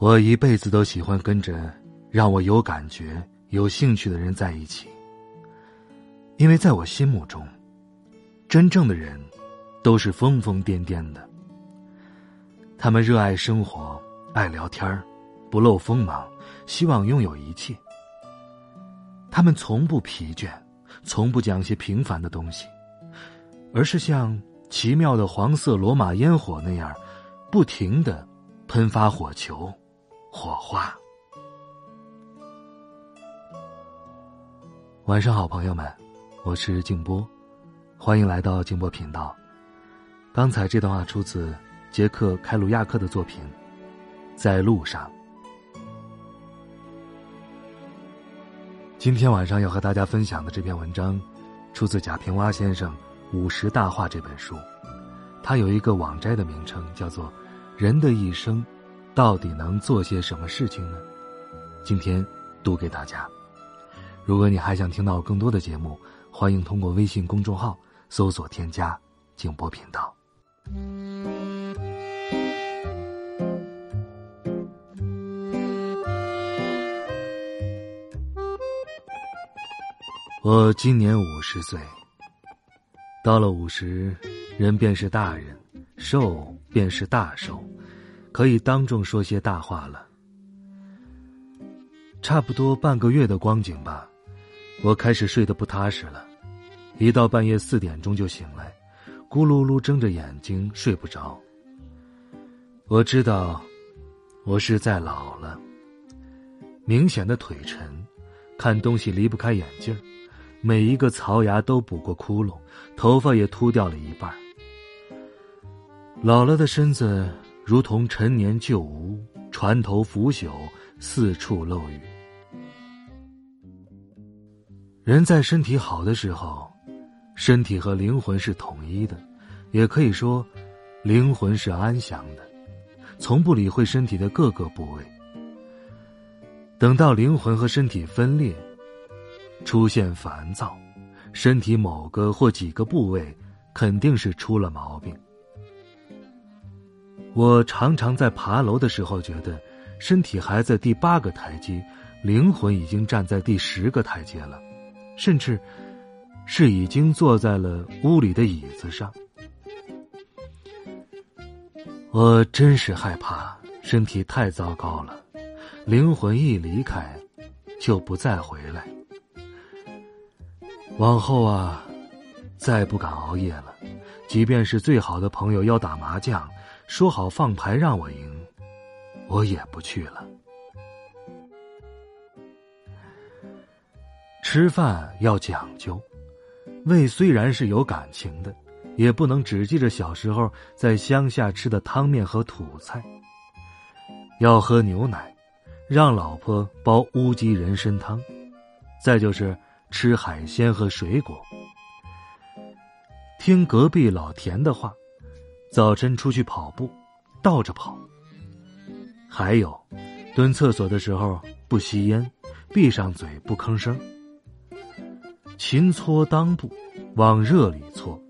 我一辈子都喜欢跟着让我有感觉、有兴趣的人在一起，因为在我心目中，真正的人都是疯疯癫癫的。他们热爱生活，爱聊天不露锋芒，希望拥有一切。他们从不疲倦，从不讲些平凡的东西，而是像奇妙的黄色罗马烟火那样，不停的喷发火球。火花。晚上好，朋友们，我是静波，欢迎来到静波频道。刚才这段话出自杰克·开鲁亚克的作品《在路上》。今天晚上要和大家分享的这篇文章，出自贾平凹先生《五十大话》这本书，它有一个网摘的名称，叫做《人的一生》。到底能做些什么事情呢？今天读给大家。如果你还想听到更多的节目，欢迎通过微信公众号搜索添加“静波频道”。我今年五十岁，到了五十，人便是大人，寿便是大寿。可以当众说些大话了。差不多半个月的光景吧，我开始睡得不踏实了，一到半夜四点钟就醒来，咕噜噜睁着眼睛睡不着。我知道，我是在老了。明显的腿沉，看东西离不开眼镜每一个槽牙都补过窟窿，头发也秃掉了一半老了的身子。如同陈年旧屋，船头腐朽，四处漏雨。人在身体好的时候，身体和灵魂是统一的，也可以说，灵魂是安详的，从不理会身体的各个部位。等到灵魂和身体分裂，出现烦躁，身体某个或几个部位肯定是出了毛病。我常常在爬楼的时候觉得，身体还在第八个台阶，灵魂已经站在第十个台阶了，甚至是已经坐在了屋里的椅子上。我真是害怕身体太糟糕了，灵魂一离开，就不再回来。往后啊，再不敢熬夜了，即便是最好的朋友要打麻将。说好放牌让我赢，我也不去了。吃饭要讲究，胃虽然是有感情的，也不能只记着小时候在乡下吃的汤面和土菜。要喝牛奶，让老婆煲乌鸡人参汤，再就是吃海鲜和水果，听隔壁老田的话。早晨出去跑步，倒着跑。还有，蹲厕所的时候不吸烟，闭上嘴不吭声。勤搓裆部，往热里搓。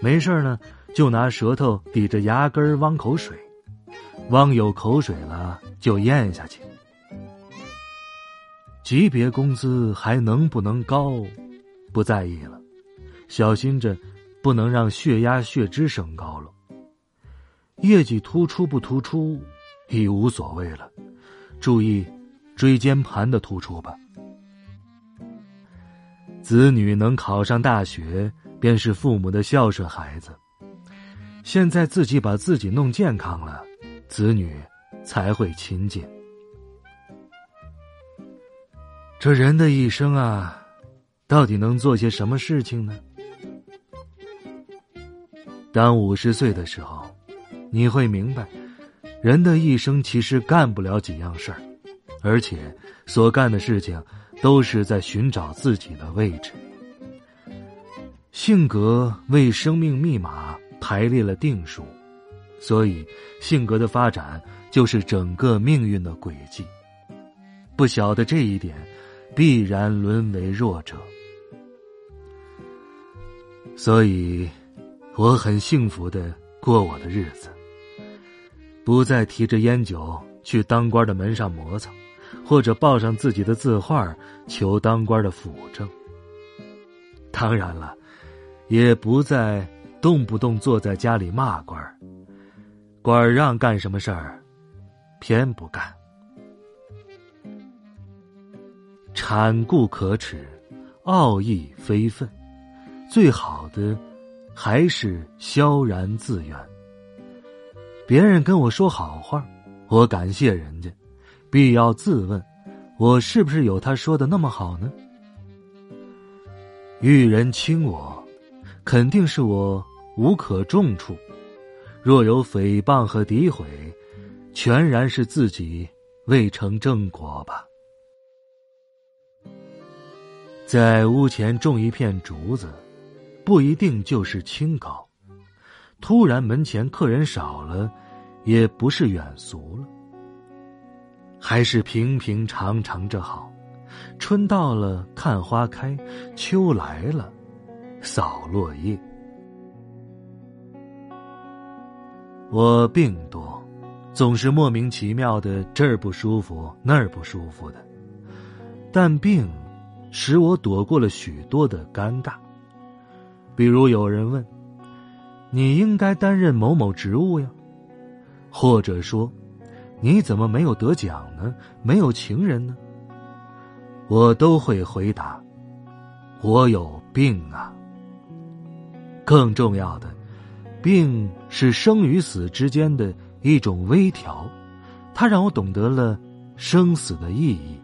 没事呢，就拿舌头抵着牙根汪口水，汪有口水了就咽下去。级别工资还能不能高，不在意了，小心着，不能让血压血脂升高了。业绩突出不突出，已无所谓了。注意，椎间盘的突出吧。子女能考上大学，便是父母的孝顺孩子。现在自己把自己弄健康了，子女才会亲近。这人的一生啊，到底能做些什么事情呢？当五十岁的时候。你会明白，人的一生其实干不了几样事儿，而且所干的事情都是在寻找自己的位置。性格为生命密码排列了定数，所以性格的发展就是整个命运的轨迹。不晓得这一点，必然沦为弱者。所以，我很幸福的过我的日子。不再提着烟酒去当官的门上磨蹭，或者抱上自己的字画求当官的辅政。当然了，也不再动不动坐在家里骂官儿，官让干什么事儿，偏不干。产固可耻，傲意非分，最好的还是萧然自远。别人跟我说好话，我感谢人家，必要自问，我是不是有他说的那么好呢？遇人轻我，肯定是我无可重处；若有诽谤和诋毁，全然是自己未成正果吧。在屋前种一片竹子，不一定就是清高。突然门前客人少了，也不是远俗了，还是平平常常着好。春到了看花开，秋来了扫落叶。我病多，总是莫名其妙的这儿不舒服那儿不舒服的，但病使我躲过了许多的尴尬，比如有人问。你应该担任某某职务呀，或者说，你怎么没有得奖呢？没有情人呢？我都会回答：我有病啊。更重要的，病是生与死之间的一种微调，它让我懂得了生死的意义，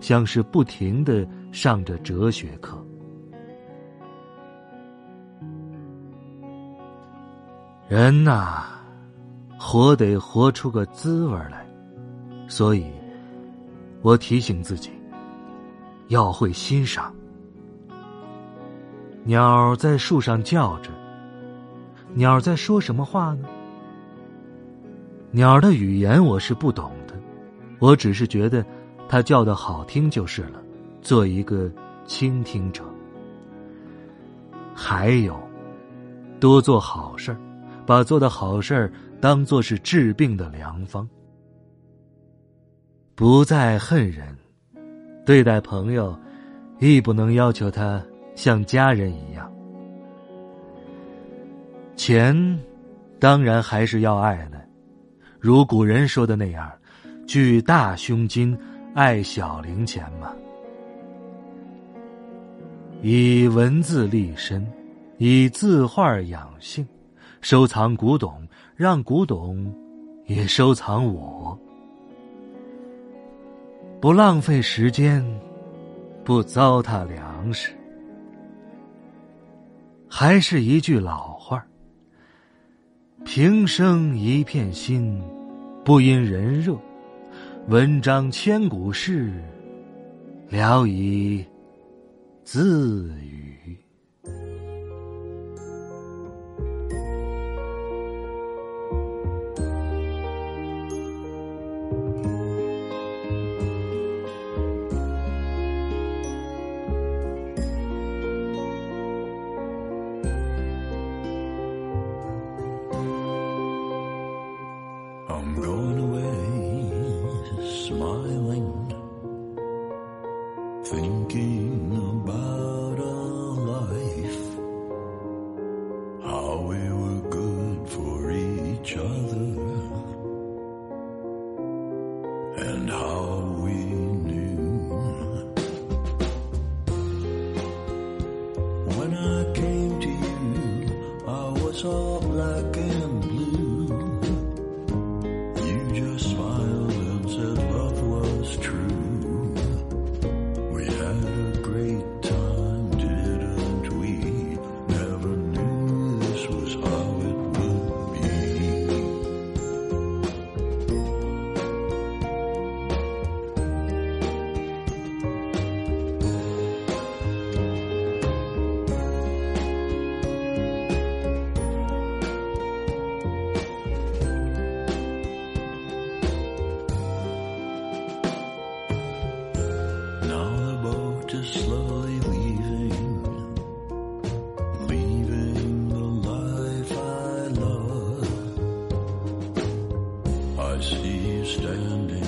像是不停的上着哲学课。人呐，活得活出个滋味来，所以，我提醒自己，要会欣赏。鸟在树上叫着，鸟在说什么话呢？鸟的语言我是不懂的，我只是觉得它叫的好听就是了，做一个倾听者。还有，多做好事儿。把做的好事儿当做是治病的良方，不再恨人，对待朋友，亦不能要求他像家人一样。钱，当然还是要爱的，如古人说的那样，具大胸襟，爱小零钱嘛。以文字立身，以字画养性。收藏古董，让古董也收藏我。不浪费时间，不糟蹋粮食。还是一句老话平生一片心，不因人热。文章千古事，聊以自娱。just I see you standing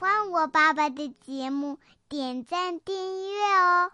欢我爸爸的节目，点赞订阅哦。